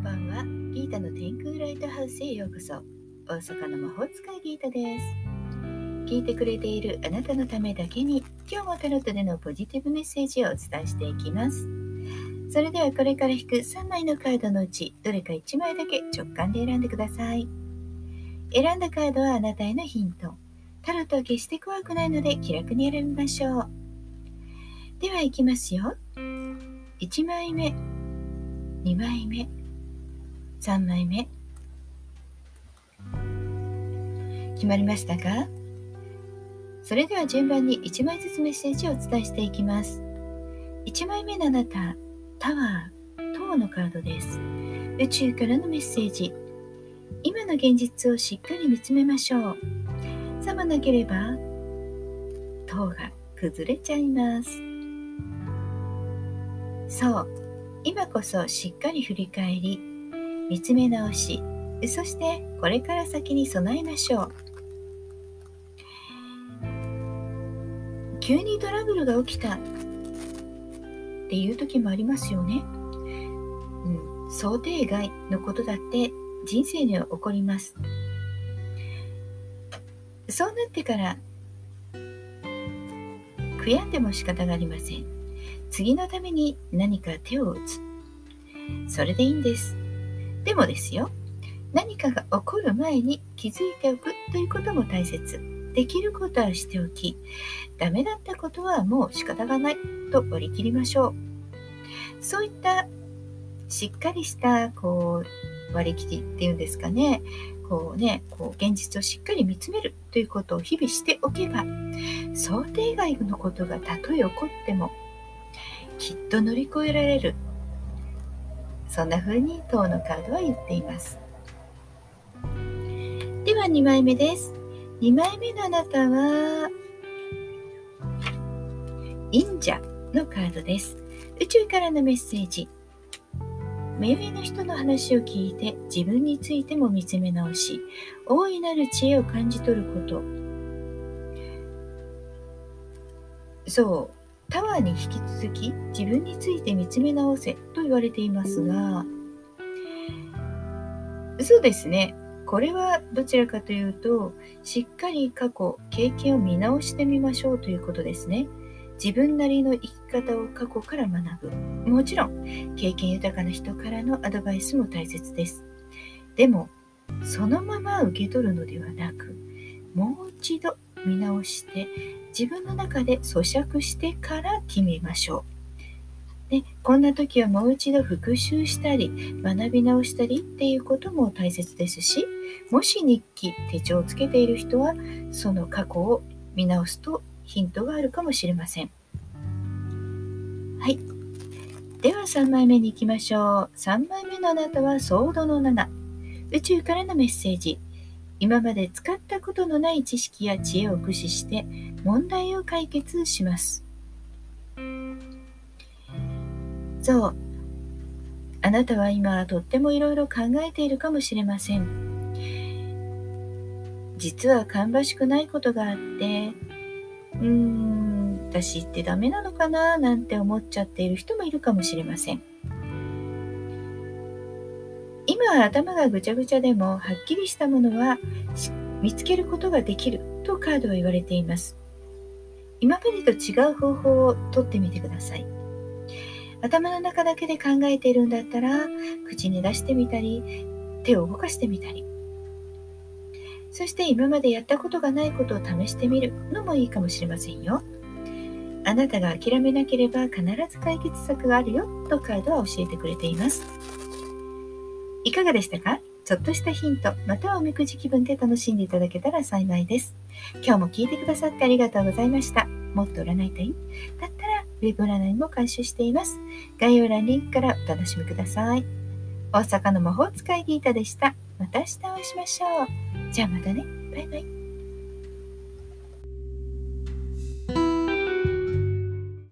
ばんは。ギータの天空ライトハウスへようこそ。大阪の魔法使いギータです。聞いてくれているあなたのためだけに今日もタロットでのポジティブメッセージをお伝えしていきます。それではこれから引く3枚のカードのうちどれか1枚だけ直感で選んでください。選んだカードはあなたへのヒント。タロットは決して怖くないので気楽に選びましょう。では行きますよ。1枚目2枚目。3枚目。決まりましたか？それでは順番に1枚ずつメッセージをお伝えしていきます。1枚目のあなたタワー塔のカードです。宇宙からのメッセージ。今の現実をしっかり見つめましょう。さもなければ塔が崩れちゃいます。そう。今こそしっかり振り返り見つめ直し。そしてこれから先に備えましょう。急にトラブルが起きた。っていう時もありますよね、うん、想定外のことだって人生には起こります。そうなってから悔やんでも仕方がありません。次のために何か手を打つ。それでいいんです。でもですよ、何かが起こる前に気づいておくということも大切。できることはしておき、ダメだったことはもう仕方がないと割り切りましょう。そういったしっかりしたこう割り切りっていうんですかね、こうね、こう現実をしっかり見つめるということを日々しておけば、想定外のことがたとえ起こっても、きっと乗り越えられるそんな風に塔のカードは言っています。では2枚目です。2枚目のあなたは、忍者のカードです。宇宙からのメッセージ。目上の人の話を聞いて自分についても見つめ直し、大いなる知恵を感じ取ること。そう、タワーに引き続き自分について見つめ直せと言われていますが、そうですね。これはどちらかというと、しっかり過去、経験を見直してみましょうということですね。自分なりの生き方を過去から学ぶ。もちろん、経験豊かな人からのアドバイスも大切です。でも、そのまま受け取るのではなく、もう一度見直して自分の中で咀嚼してから決めましょう。でこんな時はもう一度復習したり学び直したりっていうことも大切ですしもし日記手帳をつけている人はその過去を見直すとヒントがあるかもしれません。はい。では3枚目に行きましょう。3枚目のあなたはソードの7。宇宙からのメッセージ。今まで使ったことのない知識や知恵を駆使して問題を解決します。そう。あなたは今とってもいろいろ考えているかもしれません。実は芳しくないことがあって、うーん、私ってダメなのかななんて思っちゃっている人もいるかもしれません。今頭がぐちゃぐちゃでもはっきりしたものは見つけることができるとカードは言われています。今までと違う方法をとってみてください。頭の中だけで考えているんだったら口に出してみたり手を動かしてみたりそして今までやったことがないことを試してみるのもいいかもしれませんよ。あなたが諦めなければ必ず解決策があるよとカードは教えてくれています。いかがでしたか？ちょっとしたヒント、またはおみくじ気分で楽しんでいただけたら幸いです。今日も聞いてくださってありがとうございました。もっと占いたい？だったら、ウェブ占いも監修しています。概要欄リンクからお楽しみください。大阪の魔法使いギータでした。また明日お会いしましょう。じゃあまたね。バイバイ。